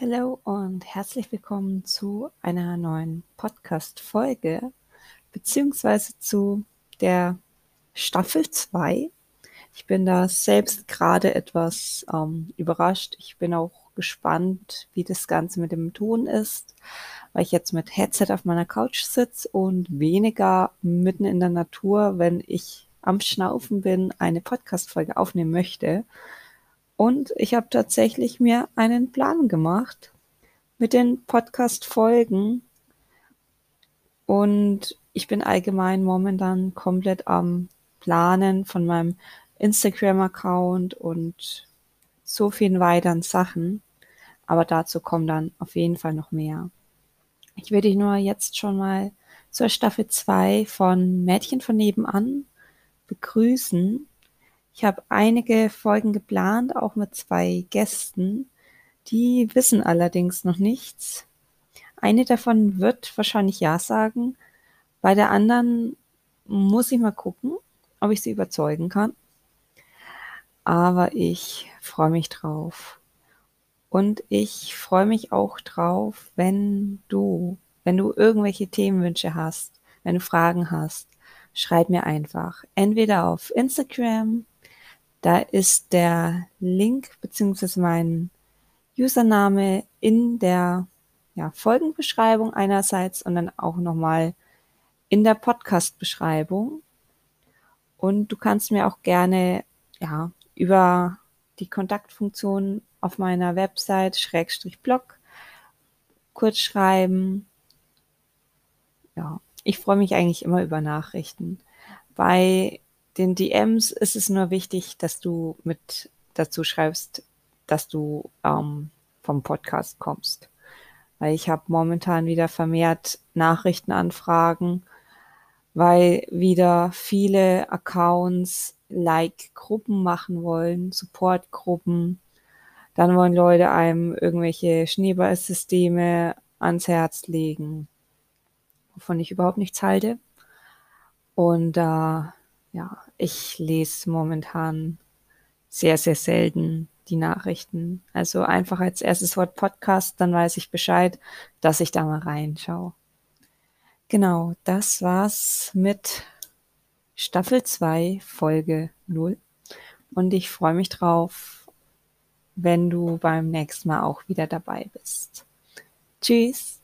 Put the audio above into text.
Hallo und herzlich willkommen zu einer neuen Podcast-Folge, beziehungsweise zu der Staffel 2. Ich bin da selbst gerade etwas ähm, überrascht. Ich bin auch gespannt, wie das Ganze mit dem Ton ist, weil ich jetzt mit Headset auf meiner Couch sitze und weniger mitten in der Natur, wenn ich am Schnaufen bin, eine Podcast-Folge aufnehmen möchte. Und ich habe tatsächlich mir einen Plan gemacht mit den Podcast-Folgen. Und ich bin allgemein momentan komplett am Planen von meinem Instagram-Account und so vielen weiteren Sachen. Aber dazu kommen dann auf jeden Fall noch mehr. Ich würde dich nur jetzt schon mal zur Staffel 2 von Mädchen von nebenan begrüßen. Ich habe einige Folgen geplant, auch mit zwei Gästen. Die wissen allerdings noch nichts. Eine davon wird wahrscheinlich Ja sagen. Bei der anderen muss ich mal gucken, ob ich sie überzeugen kann. Aber ich freue mich drauf. Und ich freue mich auch drauf, wenn du, wenn du irgendwelche Themenwünsche hast, wenn du Fragen hast, schreib mir einfach entweder auf Instagram, da ist der Link beziehungsweise mein Username in der ja, Folgenbeschreibung einerseits und dann auch nochmal in der Podcast-Beschreibung. Und du kannst mir auch gerne ja, über die Kontaktfunktion auf meiner Website Schrägstrich Blog kurz schreiben. Ja, ich freue mich eigentlich immer über Nachrichten. Bei den DMs ist es nur wichtig, dass du mit dazu schreibst, dass du ähm, vom Podcast kommst. Weil ich habe momentan wieder vermehrt Nachrichtenanfragen, weil wieder viele Accounts Like-Gruppen machen wollen, Support-Gruppen. Dann wollen Leute einem irgendwelche Schneeballsysteme ans Herz legen wovon ich überhaupt nichts halte. Und äh, ja, ich lese momentan sehr, sehr selten die Nachrichten. Also einfach als erstes Wort Podcast, dann weiß ich Bescheid, dass ich da mal reinschaue. Genau, das war's mit Staffel 2, Folge 0. Und ich freue mich drauf, wenn du beim nächsten Mal auch wieder dabei bist. Tschüss.